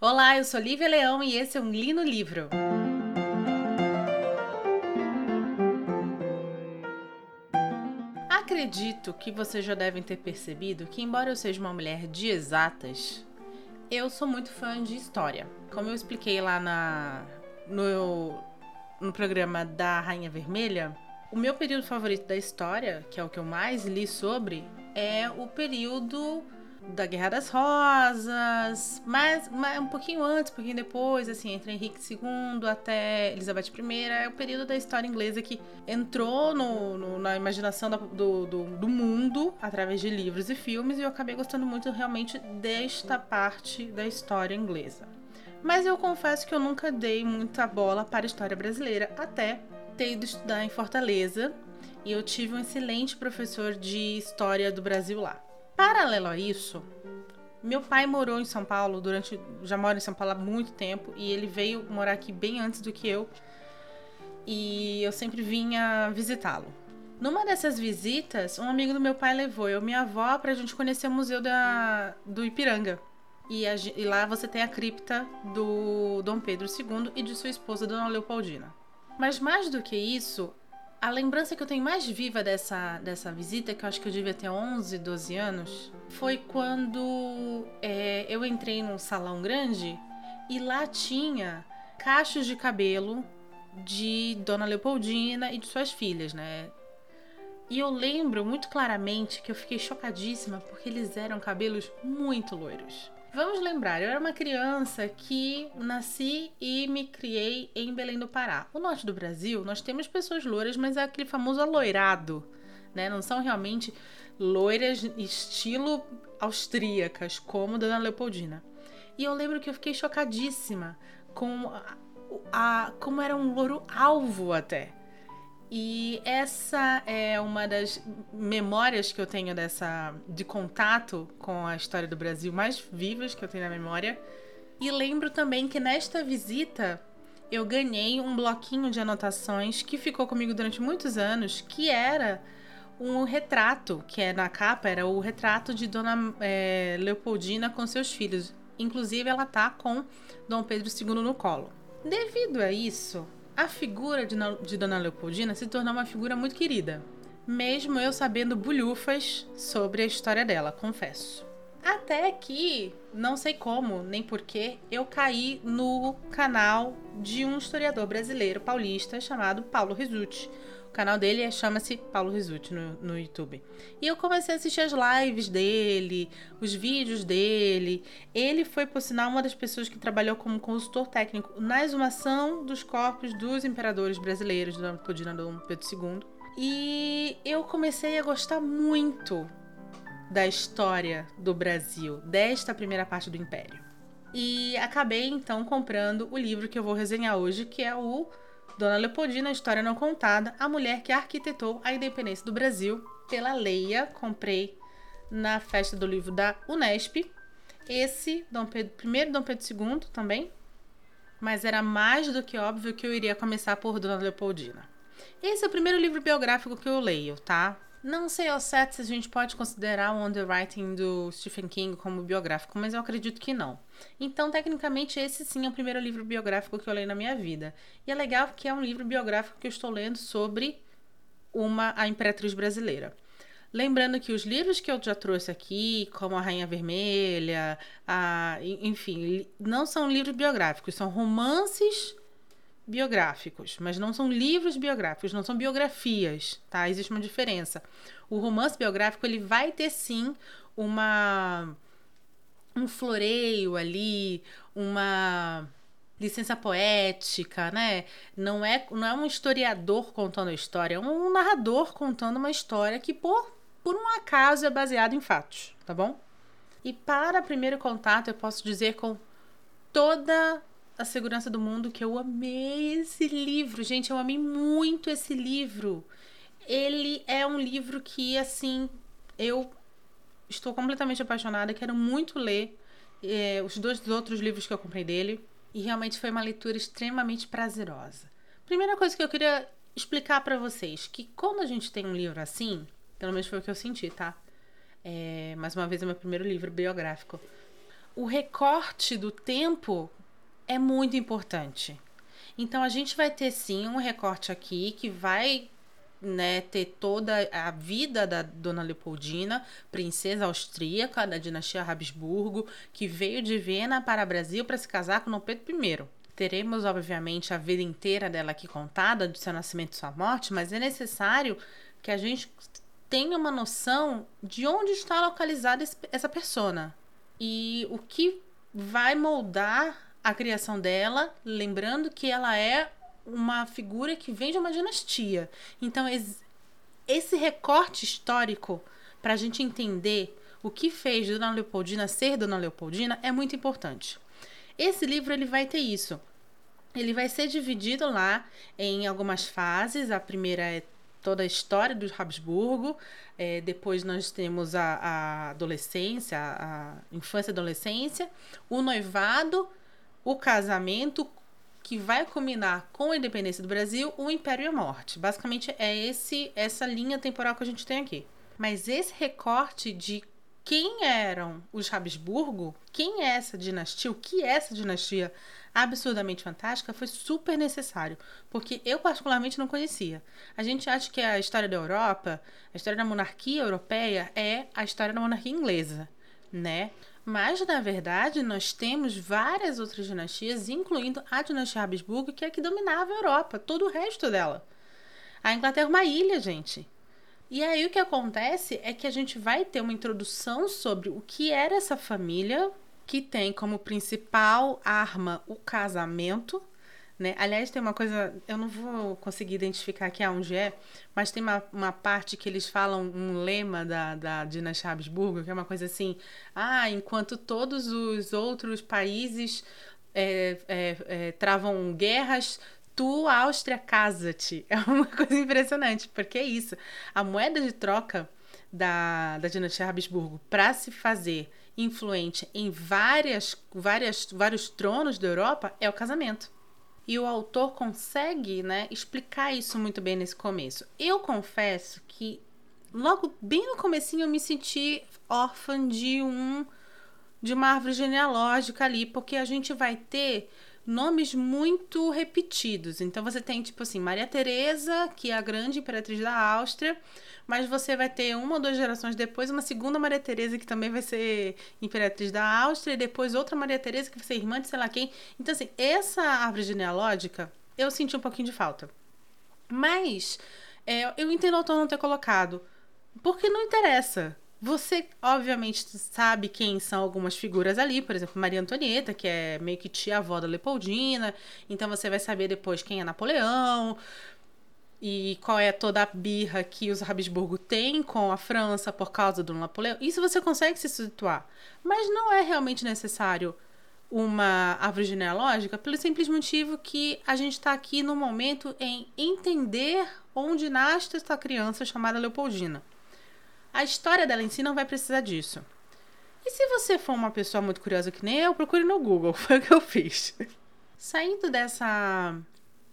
Olá, eu sou Lívia Leão e esse é um Lino Livro. Acredito que vocês já devem ter percebido que, embora eu seja uma mulher de exatas, eu sou muito fã de história. Como eu expliquei lá na, no, no programa da Rainha Vermelha, o meu período favorito da história, que é o que eu mais li sobre, é o período da Guerra das Rosas, mas, mas, um pouquinho antes, um pouquinho depois, assim, entre Henrique II até Elizabeth I, é o período da história inglesa que entrou no, no, na imaginação da, do, do, do, mundo através de livros e filmes, e eu acabei gostando muito realmente desta parte da história inglesa. Mas eu confesso que eu nunca dei muita bola para a história brasileira, até ter ido estudar em Fortaleza, e eu tive um excelente professor de história do Brasil lá. Paralelo a isso, meu pai morou em São Paulo durante. Já mora em São Paulo há muito tempo e ele veio morar aqui bem antes do que eu. E eu sempre vinha visitá-lo. Numa dessas visitas, um amigo do meu pai levou eu e minha avó pra gente conhecer o museu da, do Ipiranga. E, a, e lá você tem a cripta do Dom Pedro II e de sua esposa, Dona Leopoldina. Mas mais do que isso, a lembrança que eu tenho mais viva dessa, dessa visita, que eu acho que eu devia ter 11, 12 anos, foi quando é, eu entrei num salão grande e lá tinha cachos de cabelo de Dona Leopoldina e de suas filhas, né? E eu lembro muito claramente que eu fiquei chocadíssima porque eles eram cabelos muito loiros. Vamos lembrar, eu era uma criança que nasci e me criei em Belém do Pará. O norte do Brasil, nós temos pessoas loiras, mas é aquele famoso aloirado, né? Não são realmente loiras estilo austríacas, como Dona Leopoldina. E eu lembro que eu fiquei chocadíssima com a, a como era um louro alvo até. E essa é uma das memórias que eu tenho dessa de contato com a história do Brasil mais vivas que eu tenho na memória. E lembro também que nesta visita eu ganhei um bloquinho de anotações que ficou comigo durante muitos anos, que era um retrato, que é na capa era o retrato de Dona é, Leopoldina com seus filhos. Inclusive ela tá com Dom Pedro II no colo. Devido a isso, a figura de, de Dona Leopoldina se tornou uma figura muito querida, mesmo eu sabendo bulhufas sobre a história dela, confesso. Até que, não sei como, nem porquê, eu caí no canal de um historiador brasileiro paulista chamado Paulo Risucci, o canal dele é, chama-se Paulo Risucci no, no YouTube. E eu comecei a assistir as lives dele, os vídeos dele. Ele foi, por sinal, uma das pessoas que trabalhou como consultor técnico na exumação dos corpos dos imperadores brasileiros, do Podina Dom Pedro II. E eu comecei a gostar muito da história do Brasil, desta primeira parte do Império. E acabei então comprando o livro que eu vou resenhar hoje, que é o Dona Leopoldina, História Não Contada, a mulher que arquitetou a independência do Brasil, pela Leia. Comprei na festa do livro da Unesp. Esse, Dom Pedro Dom Pedro II também. Mas era mais do que óbvio que eu iria começar por Dona Leopoldina. Esse é o primeiro livro biográfico que eu leio, tá? Não sei ao certo se a gente pode considerar o Underwriting do Stephen King como biográfico, mas eu acredito que não. Então, tecnicamente, esse sim é o primeiro livro biográfico que eu leio na minha vida. E é legal que é um livro biográfico que eu estou lendo sobre uma a imperatriz brasileira. Lembrando que os livros que eu já trouxe aqui, como A Rainha Vermelha, a, enfim, não são livros biográficos, são romances biográficos, mas não são livros biográficos, não são biografias, tá? Existe uma diferença. O romance biográfico ele vai ter sim uma um floreio ali, uma licença poética, né? Não é não é um historiador contando a história, é um narrador contando uma história que por por um acaso é baseado em fatos, tá bom? E para primeiro contato eu posso dizer com toda a Segurança do Mundo, que eu amei esse livro. Gente, eu amei muito esse livro. Ele é um livro que, assim, eu estou completamente apaixonada, quero muito ler é, os dois outros livros que eu comprei dele. E realmente foi uma leitura extremamente prazerosa. Primeira coisa que eu queria explicar para vocês, que quando a gente tem um livro assim, pelo menos foi o que eu senti, tá? É, mais uma vez é meu primeiro livro biográfico o recorte do tempo é muito importante. Então a gente vai ter sim um recorte aqui que vai né, ter toda a vida da Dona Leopoldina, princesa austríaca da dinastia Habsburgo, que veio de Viena para o Brasil para se casar com Dom Pedro I. Teremos, obviamente, a vida inteira dela aqui contada, do seu nascimento e sua morte, mas é necessário que a gente tenha uma noção de onde está localizada essa persona e o que vai moldar a criação dela, lembrando que ela é uma figura que vem de uma dinastia. Então, esse recorte histórico, para a gente entender o que fez Dona Leopoldina ser Dona Leopoldina, é muito importante. Esse livro ele vai ter isso. Ele vai ser dividido lá em algumas fases. A primeira é toda a história dos Habsburgo. É, depois nós temos a, a adolescência, a infância e adolescência, o noivado, o casamento, que vai culminar com a independência do Brasil, o Império e a Morte. Basicamente é esse essa linha temporal que a gente tem aqui. Mas esse recorte de quem eram os Habsburgo, quem é essa dinastia, o que é essa dinastia absurdamente fantástica, foi super necessário, porque eu particularmente não conhecia. A gente acha que a história da Europa, a história da monarquia europeia é a história da monarquia inglesa, né? Mas, na verdade, nós temos várias outras dinastias, incluindo a dinastia Habsburgo, que é que dominava a Europa, todo o resto dela. A Inglaterra é uma ilha, gente. E aí o que acontece é que a gente vai ter uma introdução sobre o que era essa família, que tem como principal arma o casamento, né? Aliás, tem uma coisa, eu não vou conseguir identificar aqui aonde é, mas tem uma, uma parte que eles falam um lema da, da dinastia Habsburgo, que é uma coisa assim: ah, enquanto todos os outros países é, é, é, travam guerras, tu, Áustria, casa-te. É uma coisa impressionante, porque é isso. A moeda de troca da, da dinastia Habsburgo para se fazer influente em várias, várias, vários tronos da Europa é o casamento. E o autor consegue, né, explicar isso muito bem nesse começo. Eu confesso que logo bem no comecinho eu me senti órfã de um de uma árvore genealógica ali, porque a gente vai ter nomes muito repetidos. Então você tem tipo assim, Maria Teresa, que é a grande imperatriz da Áustria, mas você vai ter uma ou duas gerações depois uma segunda Maria Teresa que também vai ser imperatriz da Áustria e depois outra Maria Teresa que vai ser irmã de sei lá quem. Então assim, essa árvore genealógica eu senti um pouquinho de falta. Mas é, eu entendo o autor não ter colocado, porque não interessa. Você, obviamente, sabe quem são algumas figuras ali, por exemplo, Maria Antonieta, que é meio que tia-avó da Leopoldina, então você vai saber depois quem é Napoleão, e qual é toda a birra que os Habsburgo têm com a França por causa do Napoleão. Isso você consegue se situar. Mas não é realmente necessário uma árvore genealógica pelo simples motivo que a gente está aqui no momento em entender onde nasce essa criança chamada Leopoldina. A história dela em si não vai precisar disso. E se você for uma pessoa muito curiosa que nem eu, procure no Google. Foi o que eu fiz. Saindo dessa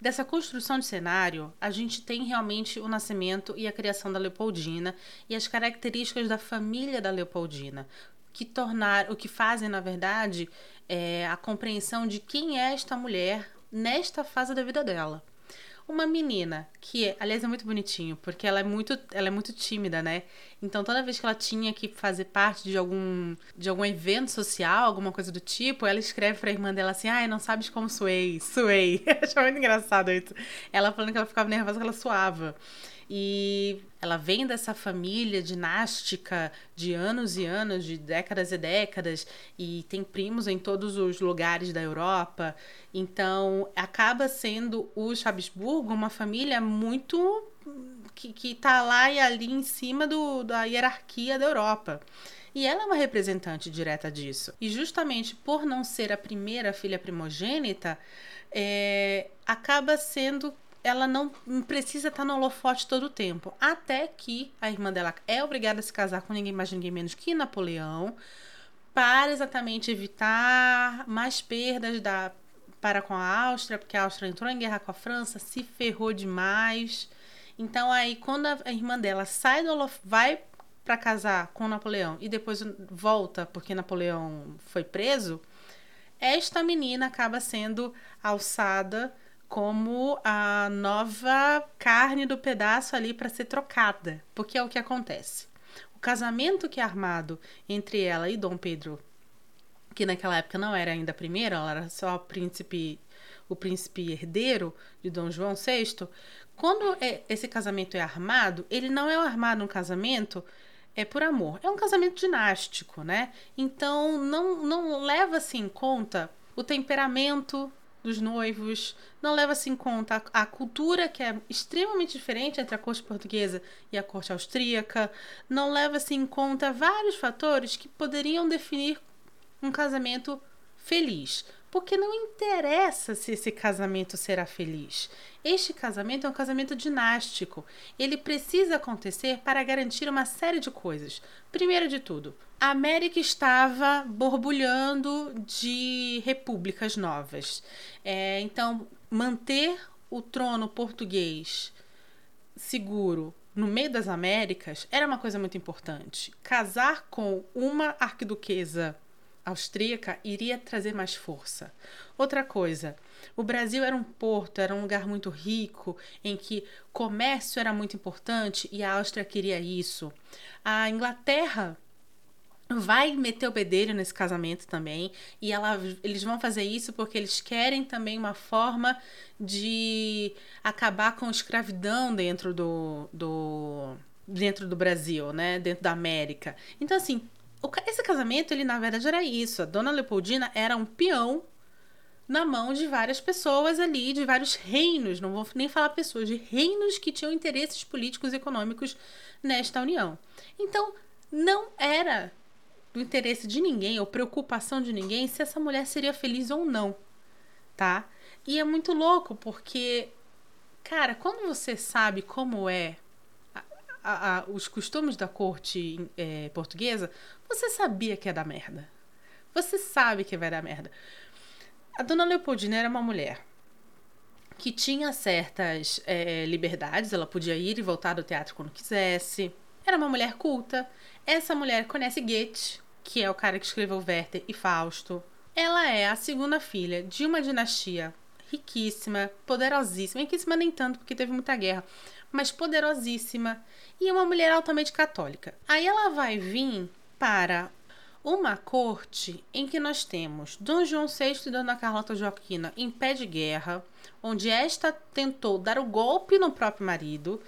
dessa construção de cenário, a gente tem realmente o nascimento e a criação da Leopoldina e as características da família da Leopoldina, que tornar, o que fazem, na verdade, é a compreensão de quem é esta mulher nesta fase da vida dela uma menina que, aliás, é muito bonitinho, porque ela é muito, ela é muito tímida, né? Então, toda vez que ela tinha que fazer parte de algum, de algum evento social, alguma coisa do tipo, ela escreve pra irmã dela assim: ai, não sabes como suei, suei. Achei muito engraçado isso. Ela falando que ela ficava nervosa que ela suava. E ela vem dessa família dinástica de anos e anos, de décadas e décadas, e tem primos em todos os lugares da Europa. Então, acaba sendo os Habsburgo uma família muito que, que tá lá e ali em cima do, da hierarquia da Europa. E ela é uma representante direta disso. E justamente por não ser a primeira filha primogênita, é, acaba sendo ela não precisa estar no holofote todo o tempo. Até que a irmã dela é obrigada a se casar com ninguém mais, ninguém menos que Napoleão, para exatamente evitar mais perdas da, para com a Áustria, porque a Áustria entrou em guerra com a França, se ferrou demais. Então aí quando a irmã dela sai do holofote, vai para casar com Napoleão e depois volta porque Napoleão foi preso, esta menina acaba sendo alçada como a nova carne do pedaço ali para ser trocada, porque é o que acontece. O casamento que é armado entre ela e Dom Pedro, que naquela época não era ainda primeiro, ela era só príncipe, o príncipe herdeiro de Dom João VI. Quando é, esse casamento é armado, ele não é armado um casamento é por amor. É um casamento dinástico, né? Então não, não leva-se em conta o temperamento dos noivos, não leva-se em conta a, a, cultura que é extremamente diferente entre a corte portuguesa e a corte austríaca, não leva-se em conta vários fatores que poderiam definir um casamento feliz. Porque não interessa se esse casamento será feliz. Este casamento é um casamento dinástico. Ele precisa acontecer para garantir uma série de coisas. Primeiro de tudo, a América estava borbulhando de repúblicas novas. É, então, manter o trono português seguro no meio das Américas era uma coisa muito importante. Casar com uma arquiduquesa austríaca iria trazer mais força. Outra coisa, o Brasil era um porto, era um lugar muito rico, em que comércio era muito importante e a Áustria queria isso. A Inglaterra vai meter o bedelho nesse casamento também e ela, eles vão fazer isso porque eles querem também uma forma de acabar com a escravidão dentro do, do dentro do Brasil, né, dentro da América. Então assim, esse casamento, ele na verdade era isso. A dona Leopoldina era um peão na mão de várias pessoas ali, de vários reinos, não vou nem falar pessoas, de reinos que tinham interesses políticos e econômicos nesta união. Então, não era do interesse de ninguém ou preocupação de ninguém se essa mulher seria feliz ou não, tá? E é muito louco porque, cara, quando você sabe como é a, a, os costumes da corte é, portuguesa, você sabia que ia dar merda. Você sabe que vai dar merda. A dona Leopoldina era uma mulher que tinha certas é, liberdades, ela podia ir e voltar do teatro quando quisesse. Era uma mulher culta. Essa mulher conhece Goethe, que é o cara que escreveu Werther e Fausto. Ela é a segunda filha de uma dinastia riquíssima, poderosíssima, riquíssima nem tanto porque teve muita guerra, mas poderosíssima e uma mulher altamente católica. Aí ela vai vir para uma corte em que nós temos Dom João VI e Dona Carlota Joaquina em pé de guerra, onde esta tentou dar o golpe no próprio marido,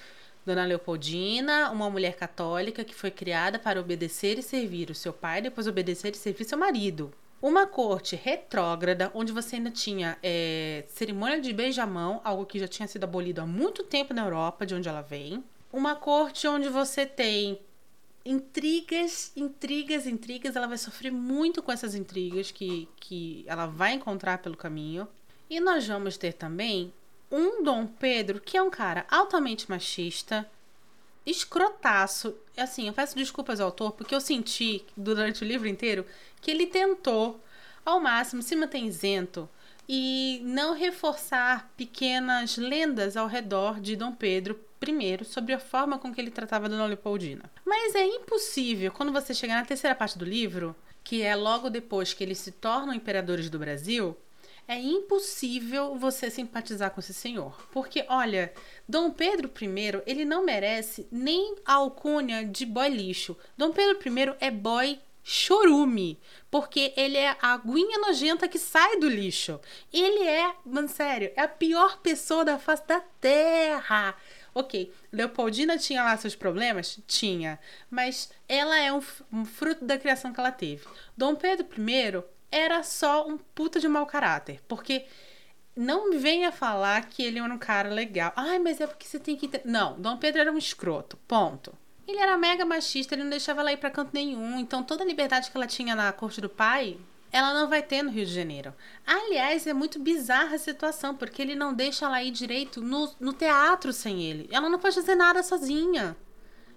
Dona Leopoldina, uma mulher católica que foi criada para obedecer e servir o seu pai, depois obedecer e servir seu marido. Uma corte retrógrada, onde você ainda tinha é, cerimônia de beijamão, algo que já tinha sido abolido há muito tempo na Europa, de onde ela vem. Uma corte onde você tem intrigas, intrigas, intrigas. Ela vai sofrer muito com essas intrigas que, que ela vai encontrar pelo caminho. E nós vamos ter também um Dom Pedro, que é um cara altamente machista, escrotaço. Assim, eu peço desculpas ao autor, porque eu senti durante o livro inteiro que ele tentou, ao máximo, se manter isento e não reforçar pequenas lendas ao redor de Dom Pedro I sobre a forma com que ele tratava Dona Leopoldina. Mas é impossível, quando você chegar na terceira parte do livro, que é logo depois que eles se tornam imperadores do Brasil, é impossível você simpatizar com esse senhor. Porque, olha, Dom Pedro I, ele não merece nem a alcunha de boy lixo. Dom Pedro I é boy chorume, porque ele é a aguinha nojenta que sai do lixo. Ele é, mano, sério, é a pior pessoa da face da terra. Ok, Leopoldina tinha lá seus problemas? Tinha. Mas ela é um, um fruto da criação que ela teve. Dom Pedro I era só um puta de mau caráter. Porque não venha falar que ele era um cara legal. Ai, mas é porque você tem que. Não, Dom Pedro era um escroto. Ponto. Ele era mega machista, ele não deixava ela ir pra canto nenhum. Então toda a liberdade que ela tinha na corte do pai, ela não vai ter no Rio de Janeiro. Aliás, é muito bizarra a situação, porque ele não deixa ela ir direito no, no teatro sem ele. Ela não pode fazer nada sozinha.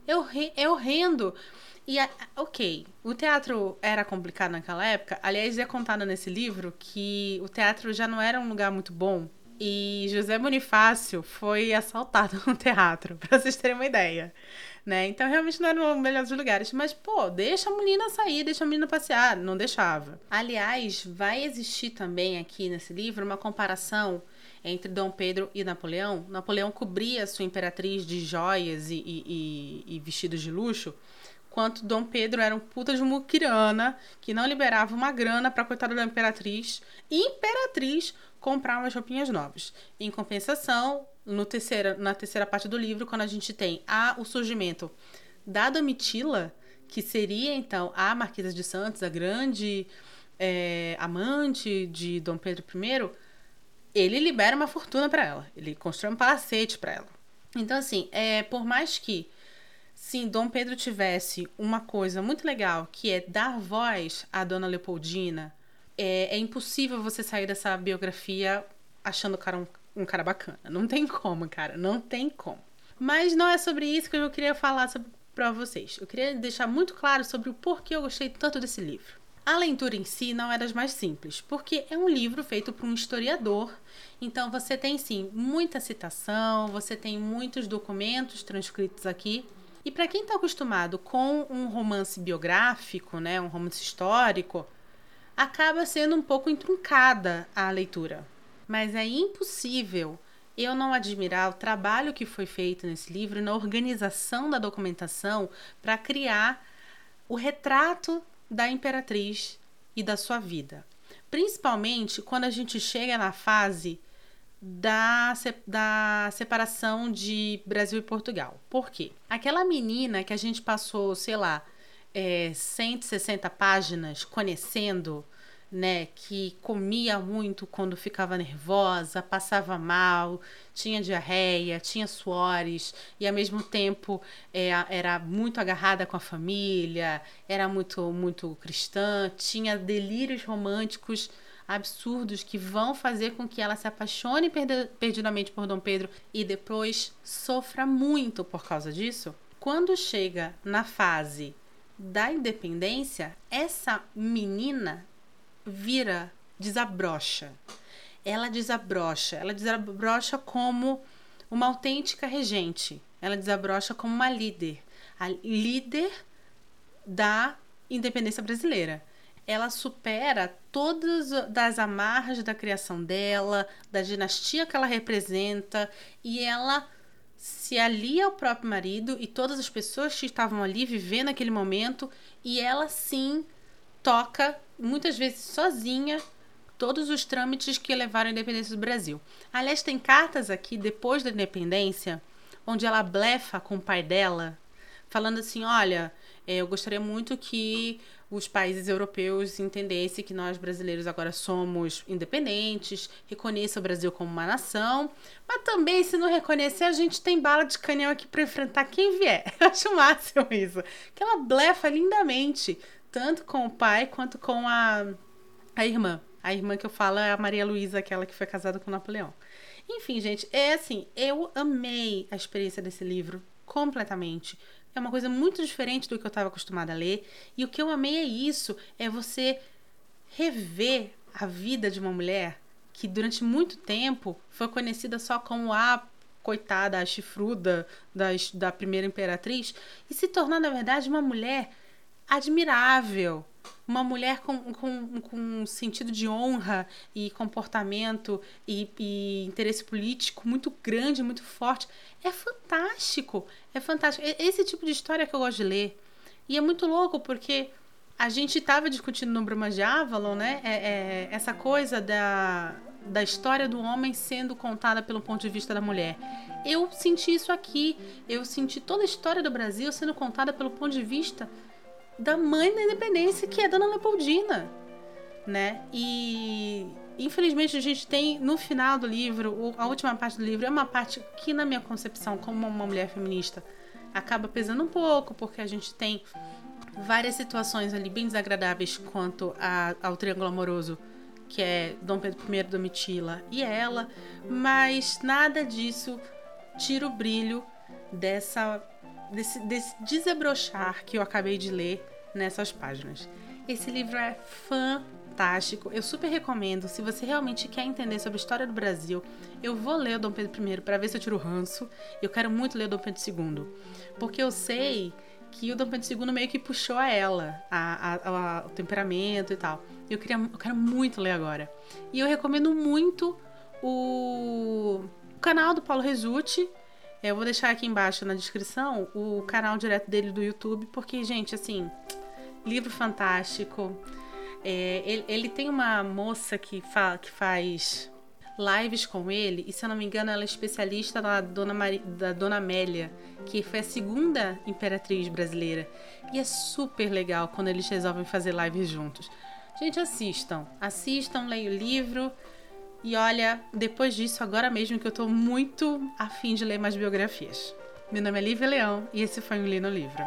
É, é horrendo. E, ok, o teatro era complicado naquela época. Aliás, é contado nesse livro que o teatro já não era um lugar muito bom e José Bonifácio foi assaltado no teatro, para vocês terem uma ideia. Né? Então realmente não era o melhor dos lugares. Mas, pô, deixa a menina sair, deixa a menina passear. Não deixava. Aliás, vai existir também aqui nesse livro uma comparação entre Dom Pedro e Napoleão. Napoleão cobria sua imperatriz de joias e, e, e, e vestidos de luxo quanto Dom Pedro era um puta de muquirana que não liberava uma grana pra coitada da imperatriz. Imperatriz comprar umas roupinhas novas. Em compensação, no terceira, na terceira parte do livro, quando a gente tem a, o surgimento da Domitila, que seria então a Marquesa de Santos, a grande é, amante de Dom Pedro I, ele libera uma fortuna para ela. Ele constrói um palacete para ela. Então, assim, é, por mais que sim, Dom Pedro tivesse uma coisa muito legal, que é dar voz à Dona Leopoldina, é, é impossível você sair dessa biografia achando o cara um, um cara bacana. Não tem como, cara. Não tem como. Mas não é sobre isso que eu queria falar pra vocês. Eu queria deixar muito claro sobre o porquê eu gostei tanto desse livro. A leitura em si não é das mais simples, porque é um livro feito por um historiador, então você tem sim muita citação, você tem muitos documentos transcritos aqui. E para quem está acostumado com um romance biográfico, né, um romance histórico, acaba sendo um pouco intruncada a leitura. Mas é impossível eu não admirar o trabalho que foi feito nesse livro na organização da documentação para criar o retrato da imperatriz e da sua vida. Principalmente quando a gente chega na fase da, da separação de Brasil e Portugal. Por quê? Aquela menina que a gente passou, sei lá, é, 160 páginas conhecendo, né, que comia muito quando ficava nervosa, passava mal, tinha diarreia, tinha suores e ao mesmo tempo é, era muito agarrada com a família, era muito muito cristã, tinha delírios românticos absurdos que vão fazer com que ela se apaixone perdidamente por Dom Pedro e depois sofra muito por causa disso. Quando chega na fase da independência, essa menina vira, desabrocha. Ela desabrocha. Ela desabrocha como uma autêntica regente. Ela desabrocha como uma líder. A líder da independência brasileira. Ela supera todas as amarras da criação dela, da dinastia que ela representa, e ela se alia ao próprio marido e todas as pessoas que estavam ali vivendo aquele momento e ela sim toca muitas vezes sozinha todos os trâmites que levaram à independência do Brasil. Aliás, tem cartas aqui depois da independência onde ela blefa com o pai dela, falando assim: "Olha, eu gostaria muito que os países europeus entendessem que nós brasileiros agora somos independentes, reconheça o Brasil como uma nação, mas também, se não reconhecer, a gente tem bala de canhão aqui para enfrentar quem vier. Eu acho máximo isso. Que ela blefa lindamente, tanto com o pai quanto com a, a irmã. A irmã que eu falo é a Maria Luísa, aquela que foi casada com Napoleão. Enfim, gente, é assim, eu amei a experiência desse livro completamente. É uma coisa muito diferente do que eu estava acostumada a ler. E o que eu amei é isso: é você rever a vida de uma mulher que durante muito tempo foi conhecida só como a coitada, a chifruda da, da primeira imperatriz, e se tornar, na verdade, uma mulher admirável, uma mulher com, com, com sentido de honra e comportamento e, e interesse político muito grande, muito forte. É fantástico, é fantástico. Esse tipo de história que eu gosto de ler. E é muito louco porque a gente estava discutindo no Bruma de Avalon, né? É, é, essa coisa da, da história do homem sendo contada pelo ponto de vista da mulher. Eu senti isso aqui. Eu senti toda a história do Brasil sendo contada pelo ponto de vista da mãe da independência, que é Dona Leopoldina, né? E infelizmente a gente tem no final do livro, a última parte do livro é uma parte que na minha concepção como uma mulher feminista acaba pesando um pouco, porque a gente tem várias situações ali bem desagradáveis quanto a, ao triângulo amoroso, que é Dom Pedro I, Domitila e ela, mas nada disso tira o brilho dessa desse, desse desabrochar que eu acabei de ler nessas páginas. Esse livro é fantástico. Eu super recomendo. Se você realmente quer entender sobre a história do Brasil, eu vou ler o Dom Pedro I para ver se eu tiro o ranço. Eu quero muito ler o Dom Pedro II. Porque eu sei que o Dom Pedro II meio que puxou a ela, a, a, a, o temperamento e tal. Eu, queria, eu quero muito ler agora. E eu recomendo muito o, o canal do Paulo Resutti. Eu vou deixar aqui embaixo na descrição o canal direto dele do YouTube, porque, gente, assim, livro fantástico. É, ele, ele, tem uma moça que, fa, que faz lives com ele, e se eu não me engano, ela é especialista da Dona, da Dona Amélia, que foi a segunda imperatriz brasileira. E é super legal quando eles resolvem fazer lives juntos. Gente, assistam. Assistam, leiam o livro. E olha, depois disso, agora mesmo que eu tô muito afim de ler mais biografias. Meu nome é Lívia Leão e esse foi o Li no Livro.